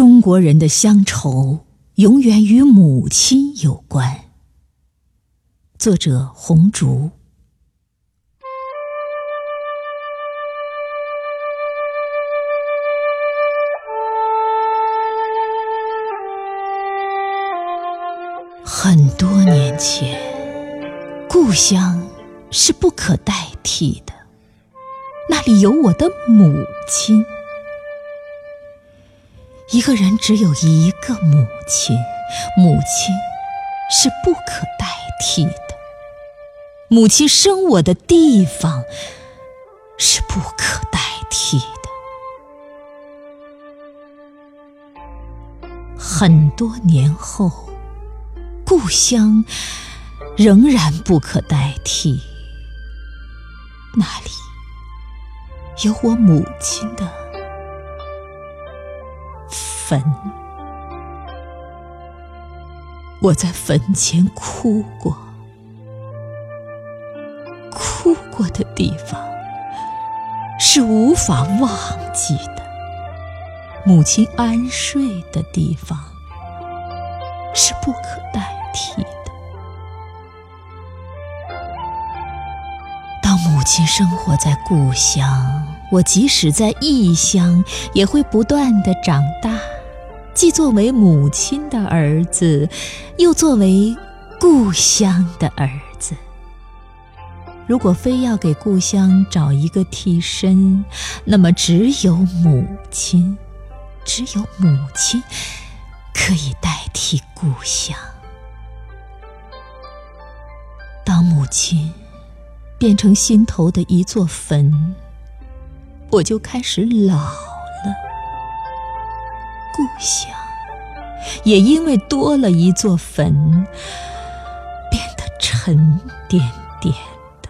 中国人的乡愁永远与母亲有关。作者：红烛。很多年前，故乡是不可代替的，那里有我的母亲。一个人只有一个母亲，母亲是不可代替的。母亲生我的地方是不可代替的。很多年后，故乡仍然不可代替，那里有我母亲的。坟，我在坟前哭过，哭过的地方是无法忘记的；母亲安睡的地方是不可代替的。当母亲生活在故乡，我即使在异乡，也会不断的长大。既作为母亲的儿子，又作为故乡的儿子。如果非要给故乡找一个替身，那么只有母亲，只有母亲可以代替故乡。当母亲变成心头的一座坟，我就开始老。故乡也因为多了一座坟，变得沉甸甸的。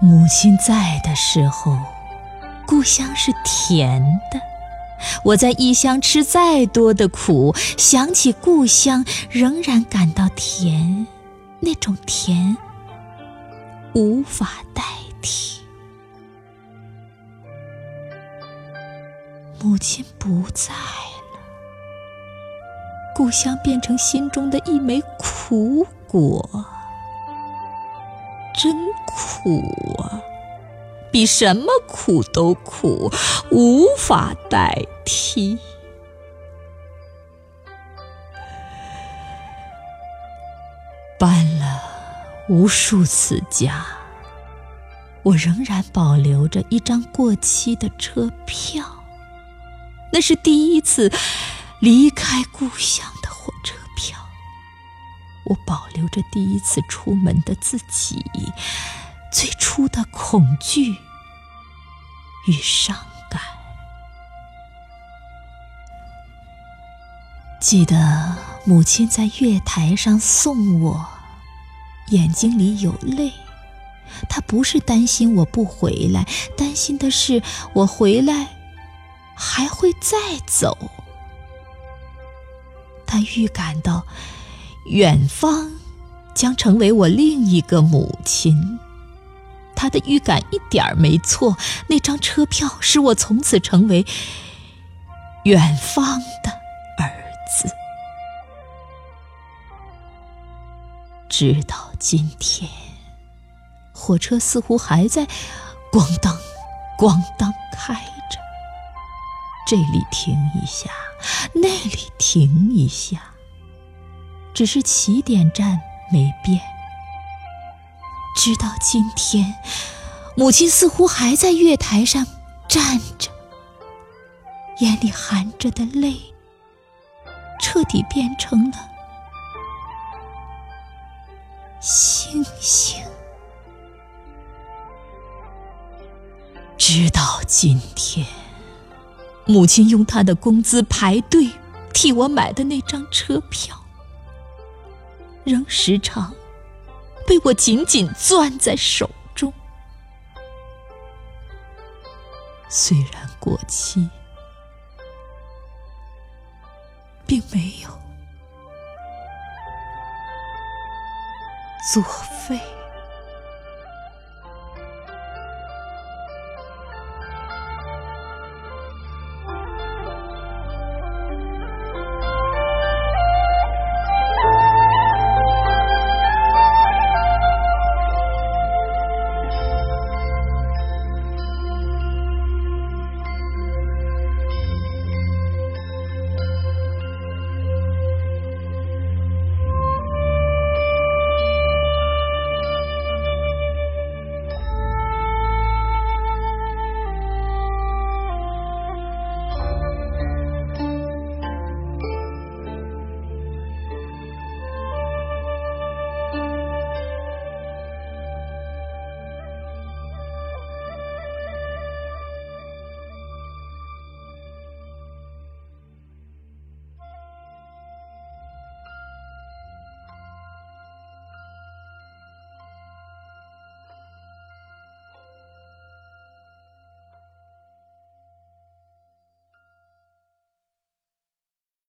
母亲在的时候，故乡是甜的；我在异乡吃再多的苦，想起故乡，仍然感到甜。那种甜，无法代替。母亲不在了，故乡变成心中的一枚苦果，真苦啊！比什么苦都苦，无法代替。搬了无数次家，我仍然保留着一张过期的车票。那是第一次离开故乡的火车票，我保留着第一次出门的自己，最初的恐惧与伤感。记得母亲在月台上送我，眼睛里有泪。她不是担心我不回来，担心的是我回来。还会再走。他预感到，远方将成为我另一个母亲。他的预感一点儿没错，那张车票使我从此成为远方的儿子。直到今天，火车似乎还在咣当、咣当开着。这里停一下，那里停一下，只是起点站没变。直到今天，母亲似乎还在月台上站着，眼里含着的泪，彻底变成了星星。直到今天。母亲用她的工资排队替我买的那张车票，仍时常被我紧紧攥在手中。虽然过期，并没有作废。